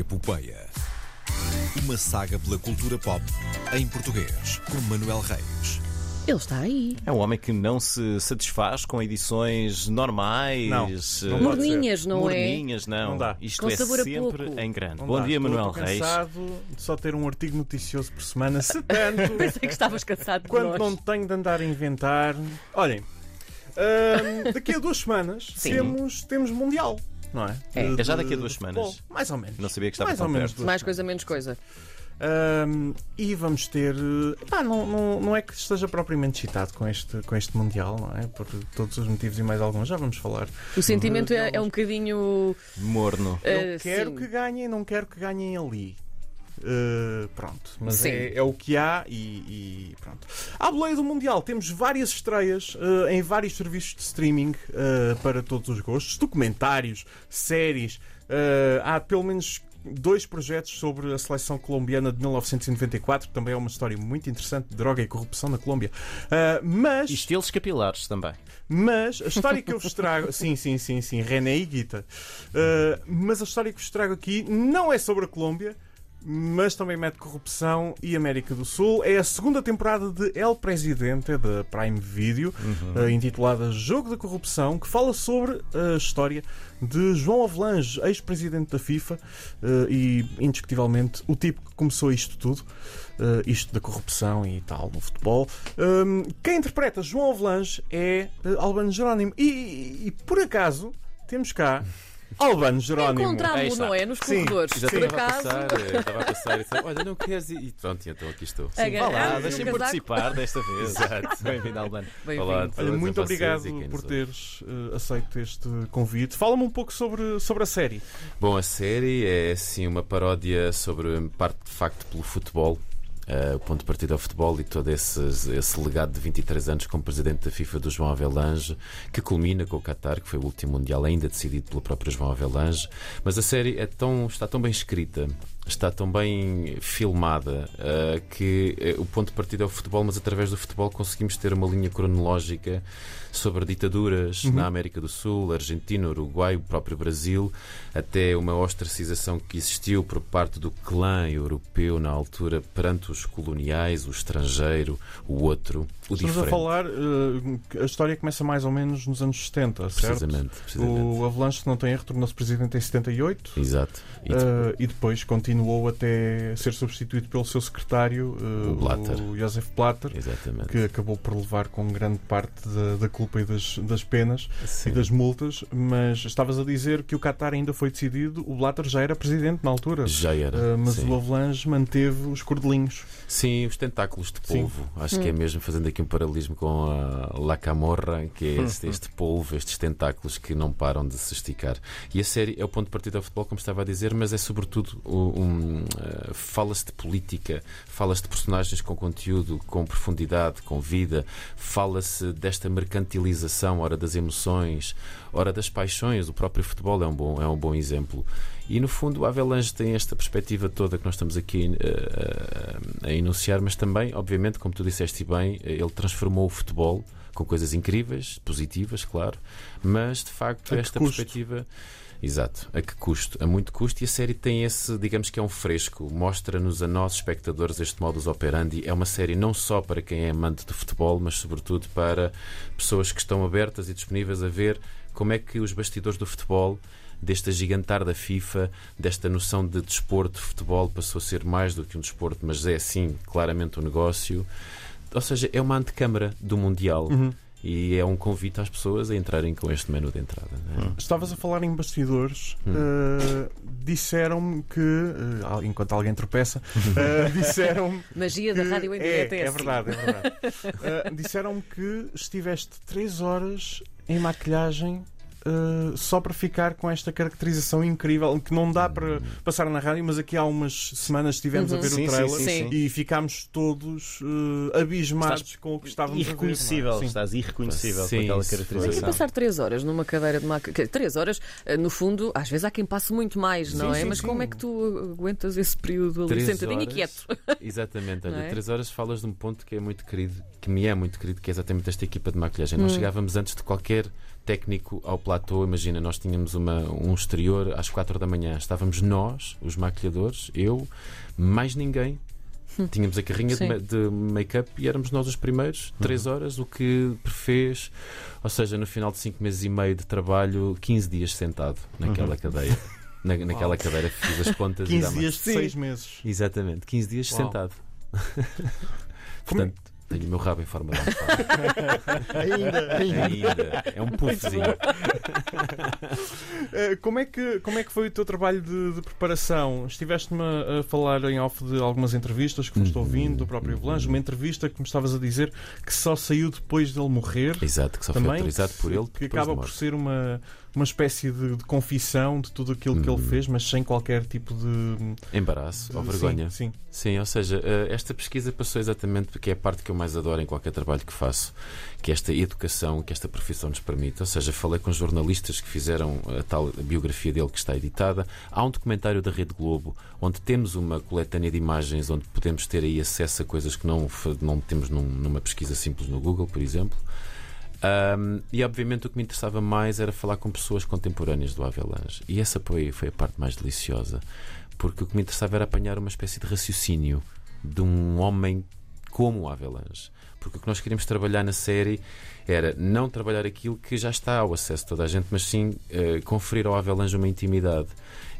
Epopeia. Uma saga pela cultura pop em português, com Manuel Reis. Ele está aí. É um homem que não se satisfaz com edições normais, Não, eh, não Morninhas, não é? morninhas, não. Não dá. Isto Com é sabor a sempre pouco. em grande. Não Bom dá, dia, estou- Manuel Reis. cansado de só ter um artigo noticioso por semana, se tanto, Pensei que estavas cansado de quando nós. não tenho de andar a inventar. Olhem, daqui a duas semanas Sim. temos, temos Mundial, não é? É. De- É já daqui a de duas futebol. semanas? Mais ou menos. Não sabia que estava Mais tão ou menos perto. duas Mais coisa, menos coisa. Ahm, e vamos ter. eh, Pá, não, não, não é que esteja propriamente excitado com este, com este Mundial, não é? Por todos os motivos e mais alguns, já vamos falar. O sentimento é, é um bocadinho. Morno. Eu eh, quero sim. que ganhem, não quero que ganhem ali. Uh, pronto, mas é, é o que há e, e pronto. À boleia do Mundial temos várias estreias uh, em vários serviços de streaming uh, para todos os gostos, documentários, séries. Uh, há pelo menos dois projetos sobre a seleção colombiana de 1994, que também é uma história muito interessante de droga e corrupção na Colômbia. Uh, mas E estilos capilares também. mas a história que eu vos trago. Sim, sim, sim, sim, René e Guita. Uh, mas a história que vos trago aqui não é sobre a Colômbia, mas também mete corrupção e América do Sul. É a segunda temporada de El Presidente, da Prime Video, uh, intitulada Jogo da Corrupção, que fala sobre a história de João Avelange, ex-presidente da FIFA, uh, e indiscutivelmente o tipo que começou isto tudo. Uh, isto da corrupção e tal no futebol. Um, quem interpreta João Avelange é Albano Jerónimo. E, e- e, por acaso temos cá Albano Jerónimo. Aí Encontrá-lo, está. não é? Nos Sim, corredores. já Por estava a passar, eh, estava a passar e disse, olha, não queres ir? E pronto, então aqui estou. Sim, Vá lá, deixem-me casaco. participar desta vez. Exato. Bem-vindo, Albano. Bem-vindo. Olá a Olha, todos, muito a vocês obrigado e quem por ouve. teres uh, aceito este convite. Fala-me um pouco sobre, sobre a série. Bom, a série é assim uma paródia sobre parte de facto pelo futebol. Eh, o ponto de partida ao futebol e todo esse, esse legado de 23 anos como presidente da FIFA do João Avelange, que culmina com o Qatar, que foi o último Mundial ainda decidido pelo próprio João Avelange. Mas a série é tão, está tão bem escrita, está tão bem filmada, eh, que eh, o ponto de partida é o futebol, mas através do futebol conseguimos ter uma linha cronológica sobre ditaduras na América do Sul, Argentina, Uruguai, o próprio Brasil, até uma ostracização que existiu por parte do clã europeu na altura perante os coloniais, o estrangeiro, o outro, o Estamos a diferente. falar, uh, que a história começa mais ou menos nos anos 70, certo? Precisamente, precisamente. O Avalanche, não tem erro, tornou-se presidente em 78. Exato. E Uh, e depois continuou até ser substituído pelo seu secretário, uh, O Blatter. o Joseph Blatter, Exatamente. que acabou por levar com grande parte da, da culpa e das, das penas Sim. e das multas. Mas estavas a dizer que o Qatar ainda foi decidido, o Blatter já era presidente na altura. Já era. Uh, mas sim. o Avalanche manteve os cordelinhos. Sim, os tentáculos de Sim. polvo. Acho que é mesmo fazendo aqui um paralelismo com a La Camorra, que é este, este polvo, estes tentáculos que não param de se esticar. E a série é o ponto de partida ao futebol, como estava a dizer, mas é sobretudo um, um, eh, fala-se de política, fala-se de personagens com conteúdo, com profundidade, com vida, fala-se desta mercantilização, ora das emoções, ora das paixões. O próprio futebol é um bom, é um bom exemplo. E no fundo, o Avelange tem esta perspectiva toda que nós estamos aqui eh, a, a enunciar, mas também, obviamente, como tu disseste bem, eh, ele transformou o futebol com coisas incríveis, positivas, claro, mas de facto esta custo? perspectiva. Exato, a que custo? A muito custo, e a série tem esse, digamos que é um fresco, mostra-nos a nós, espectadores, este modus operandi. É uma série não só para quem é amante do futebol, mas sobretudo para pessoas que estão abertas e disponíveis a ver como é que os bastidores do futebol deste gigantar da FIFA, desta noção de desporto, futebol passou a ser mais do que um desporto, mas é sim claramente um negócio. Ou seja, é uma antecâmara do Mundial Uhum. e é um convite às pessoas a entrarem com este menu de entrada. é? Estavas a falar em bastidores, Hum. uh, disseram-me que, uh, enquanto alguém tropeça, uh, disseram-me Magia da rádio em é, direto é, é assim. verdade, é verdade. Uh, disseram-me que estiveste 3 horas em maquilhagem. Uh, só para ficar com esta caracterização incrível que não dá para passar na rádio, mas aqui há umas semanas estivemos Uhum. a ver Sim, o trailer sim, sim. e ficámos todos uh, abismados com o que estávamos Irreconhecível, a ver. é? Estás irreconhecível Sim, com aquela caracterização. passar três horas numa cadeira de maquilhagem. Três horas, eh, no fundo, às vezes há quem passe muito mais, não Sim, é? sim, Mas sim. como é que tu aguentas esse período ali sentadinho e quieto? Exatamente, olha, é? três horas falas de um ponto que é muito querido, que me é muito querido, que é exatamente esta equipa de maquilhagem. Nós chegávamos antes de qualquer técnico ao platô. Imagina, nós tínhamos uma, um exterior às 4 da manhã. Estávamos nós, os maquilhadores, eu, mais ninguém. Tínhamos a carrinha de, Sim. de make-up e éramos nós os primeiros, 3 horas, o que fez, ou seja, no final de 5 meses e meio de trabalho, 15 dias sentado naquela cadeia. Na, naquela cadeira fiz as contas e 15 dá-me- dias de Sim. 6 meses. Exatamente, 15 dias Uau. sentado. Portanto, tenho o meu rabo em forma de almofada. Ainda, ainda. Ainda. É um puffzinho. Eh, como, é que, como é que foi o teu trabalho de, de preparação? Estiveste-me a, falar em off de algumas entrevistas que foste Uhum. ouvindo do próprio Avelange, uma entrevista que me estavas a dizer que só saiu depois dele morrer. Exato, que só foi Também, autorizado por ele. que acaba por ser uma, uma espécie de, de confissão de tudo aquilo que ele Uhum. fez, mas sem qualquer tipo de. Embaraço ou vergonha. Sim, sim. Sim, ou seja, eh, esta pesquisa passou exatamente porque é a parte que eu mais adoro em qualquer trabalho que faço, que esta educação que esta profissão nos permite. Ou seja, falei com jornalistas que fizeram a tal biografia dele que está editada. Há um documentário da Rede Globo onde temos uma coletânea de imagens onde podemos ter aí acesso a coisas que não, não temos num- numa pesquisa simples no Google, por exemplo. Ahm, e obviamente o que me interessava mais era falar com pessoas contemporâneas do Avelange. E essa foi, foi a parte mais deliciosa, porque o que me interessava era apanhar uma espécie de raciocínio de um homem como o Avelange. Porque o que nós queríamos trabalhar na série era não trabalhar aquilo que já está ao acesso de toda a gente, mas sim eh, conferir ao Avelange uma intimidade.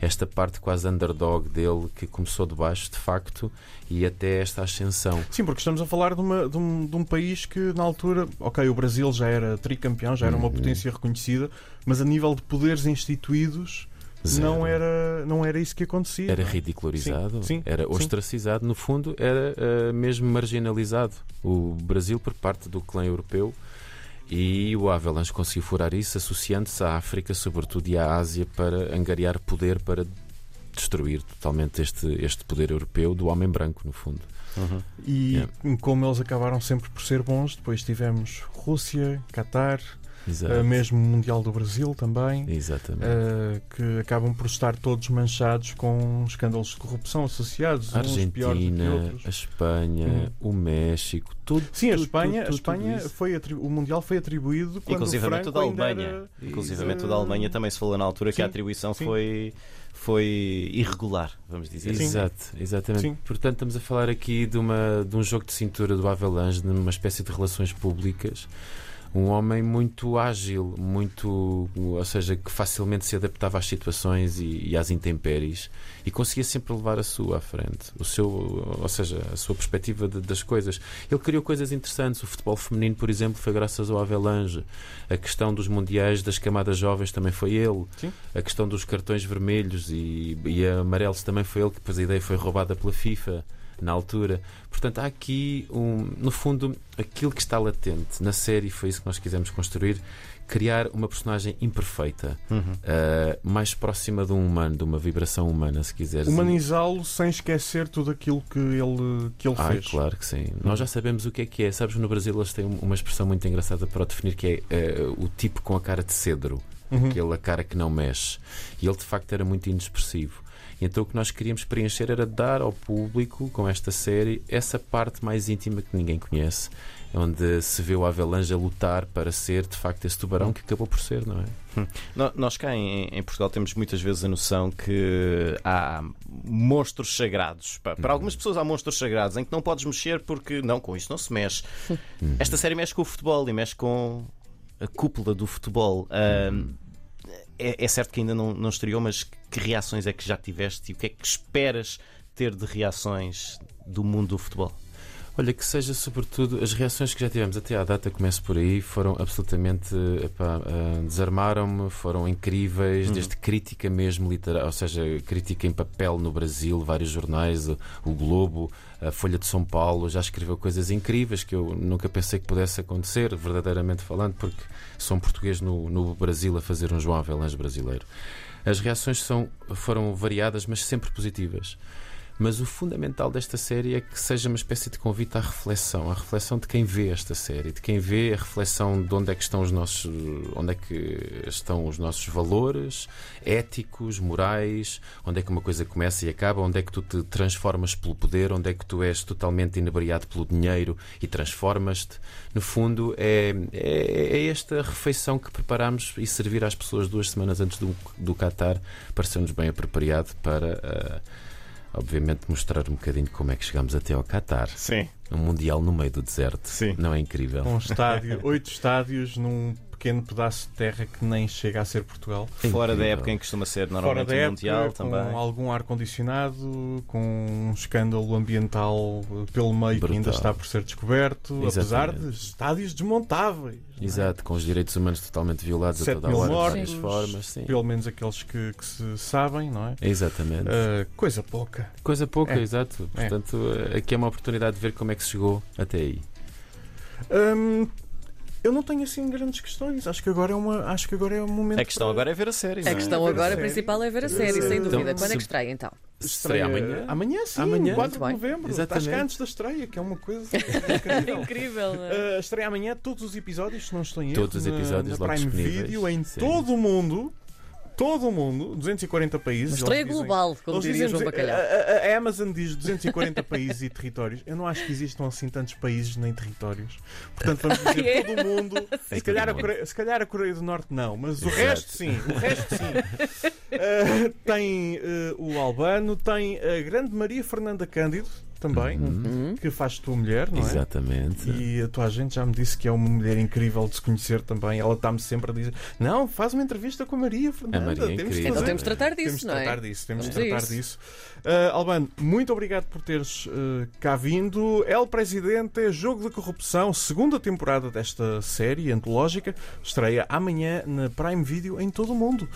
Esta parte quase underdog dele que começou de baixo, de facto, e até esta ascensão. Sim, porque estamos a falar de, uma- de um, de um país que, na altura, ok, o Brasil já era tricampeão, já era uma Uhum. potência reconhecida, mas a nível de poderes instituídos não Zero. era, não era isso que acontecia. Era não é? ridicularizado, Sim, sim, era sim. ostracizado, no fundo, era eh, mesmo marginalizado. O Brasil por parte do clã europeu e o Avalanche conseguiu furar isso, associando-se à África, sobretudo, e à Ásia para angariar poder para destruir totalmente este, este poder europeu do homem branco, no fundo. Uhum. E Yeah. como eles acabaram sempre por ser bons, depois tivemos Rússia, Qatar, Exato. eh, mesmo o Mundial do Brasil também. Exatamente. eh, que acabam por estar todos manchados com escândalos de corrupção associados, a uns piores do que Argentina, outros. a Espanha, Hum. o México, tudo. Sim, a Espanha, tudo, a tudo, Espanha tudo isso. foi atribu- o Mundial foi atribuído quando Inclusivamente o da Alemanha. era- Inclusivamente o da Alemanha também se falou na altura que Sim, a atribuição sim. foi, foi irregular, vamos dizer assim. Exato, exatamente. Sim. Portanto, estamos a falar aqui de, uma, de um jogo de cintura do Avalanche, de uma espécie de relações públicas. Um homem muito ágil, muito, ou seja, que facilmente se adaptava às situações e, e às intempéries e conseguia sempre levar a sua à frente, o seu, ou seja, a sua perspectiva de- das coisas. Ele criou coisas interessantes. O futebol feminino, por exemplo, foi graças ao Avalanche. A questão dos mundiais das camadas jovens também foi ele. Sim. A questão dos cartões vermelhos e, e amarelos também foi ele, que depois a ideia foi roubada pela FIFA na altura. Portanto, há aqui, um, no fundo, aquilo que está latente na série, foi isso que nós quisemos construir, criar uma personagem imperfeita, Uhum. uh, mais próxima de um humano, de uma vibração humana, se quiseres. Humanizá-lo sem esquecer tudo aquilo que ele, que ele Ai, fez. claro que sim. Nós já sabemos o que é que é. Sabes, no Brasil eles têm uma expressão muito engraçada para o definir que é eh, o tipo com a cara de cedro. Uhum. aquele a cara que não mexe. E ele de facto era muito inexpressivo. E então o que nós queríamos preencher era dar ao público, com esta série, essa parte mais íntima que ninguém conhece, onde se vê o Avelange a lutar para ser de facto esse tubarão que acabou por ser, não é? No- Nós cá em, em Portugal temos muitas vezes a noção que há monstros sagrados. Pa- Para, Uhum. algumas pessoas há monstros sagrados em que não podes mexer porque não, com isso não se mexe. Uhum. Esta série mexe com o futebol e mexe com a cúpula do futebol. Ahm, é, é certo que ainda não, não estreou, mas que reações é que já tiveste e o que é que esperas ter de reações do mundo do futebol? Olha, que seja sobretudo as reações que já tivemos até à data, começo por aí, foram absolutamente. epá, ah, desarmaram-me, foram incríveis, Uhum. desde crítica mesmo literária, ou seja, crítica em papel no Brasil, vários jornais, o, o Globo, a Folha de São Paulo, já escreveu coisas incríveis que eu nunca pensei que pudesse acontecer, verdadeiramente falando, porque sou um português no, no Brasil a fazer um João Avelange brasileiro. As reações são, foram variadas, mas sempre positivas Mas o fundamental desta série é que seja uma espécie de convite à reflexão, à reflexão de quem vê esta série, de quem vê a reflexão de onde é que estão os nossos, onde é que estão os nossos valores éticos, morais, onde é que uma coisa começa e acaba, onde é que tu te transformas pelo poder, onde é que tu és totalmente inebriado pelo dinheiro e transformas-te. No fundo, é, é, é esta refeição que preparamos e servir às pessoas duas semanas antes do, do Qatar pareceu-nos bem apropriado para. Uh, obviamente mostrar um bocadinho como é que chegamos até ao Qatar. Sim. Um Mundial no meio do deserto. Sim. Não é incrível? Um estádio, oito estádios num pequeno pedaço de terra que nem chega a ser Portugal. Fora da época em que costuma ser Fora normalmente da o época, Mundial com também. algum ar-condicionado, com um escândalo ambiental pelo meio que ainda Brutal. está por ser descoberto, apesar Exatamente. de estádios desmontáveis. é? Exato, com os direitos humanos totalmente violados a Sete toda a mil hora, de mortos, várias formas. Sim. Pelo menos aqueles que, que se sabem, não é? Exatamente. Ah, coisa pouca. Coisa pouca, é. exato. É. Portanto, aqui é uma oportunidade de ver como é que se chegou até aí. Hum, eu não tenho assim grandes questões. Acho que agora é uma, acho que agora é um momento. A questão para- agora é ver a série. não A é? questão a agora série. principal é ver a série, Então, sem dúvida. Quando é se- que estreia então? Estreia amanhã? Amanhã, sim. Amanhã? 4 de novembro. Exatamente. Acho que é antes da estreia, que é uma coisa incrível. Incrível, é? Uh, estreia amanhã todos os episódios, se não estou em erro. Todos os na- episódios na logo Prime disponíveis. Video em Sim. todo o mundo. Todo o mundo, 240 países. Uma estreia dizem- global, como eles diria dizem- João Bacalhau. A, a- Amazon diz 240 países e territórios. Eu não acho que existam assim tantos países nem territórios. Portanto, vamos dizer É. todo o mundo. Se calhar, a Coreia, se calhar a Coreia do Norte não, mas o Exato. resto sim. O resto sim. Uh, tem uh, o Albano, tem a grande Maria Fernanda Cândido também, Uhum. que faz tua mulher, não é? Exatamente. E a tua agente já me disse que é uma mulher incrível de se conhecer também. Ela está-me sempre a dizer: Não, faz uma entrevista com a Maria Fernanda. A Maria é temos de incrível. Então fazer." temos de tratar disso, Temos de não é? tratar disso, temos de tratar isso. disso. Ah, Albano, muito obrigado por teres ah, cá vindo. El Presidente, Jogo da Corrupção, segunda temporada desta série antológica, estreia amanhã na Prime Video em todo o mundo.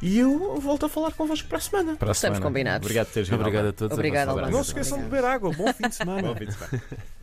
E eu volto a falar convosco para a semana. Para a Estamos semana. combinados. Obrigado por teres vindo. Obrigado a todos. Obrigado, a vossa Albano. Não se esqueçam de beber água. Bom fim de semana. Bom fim de semana.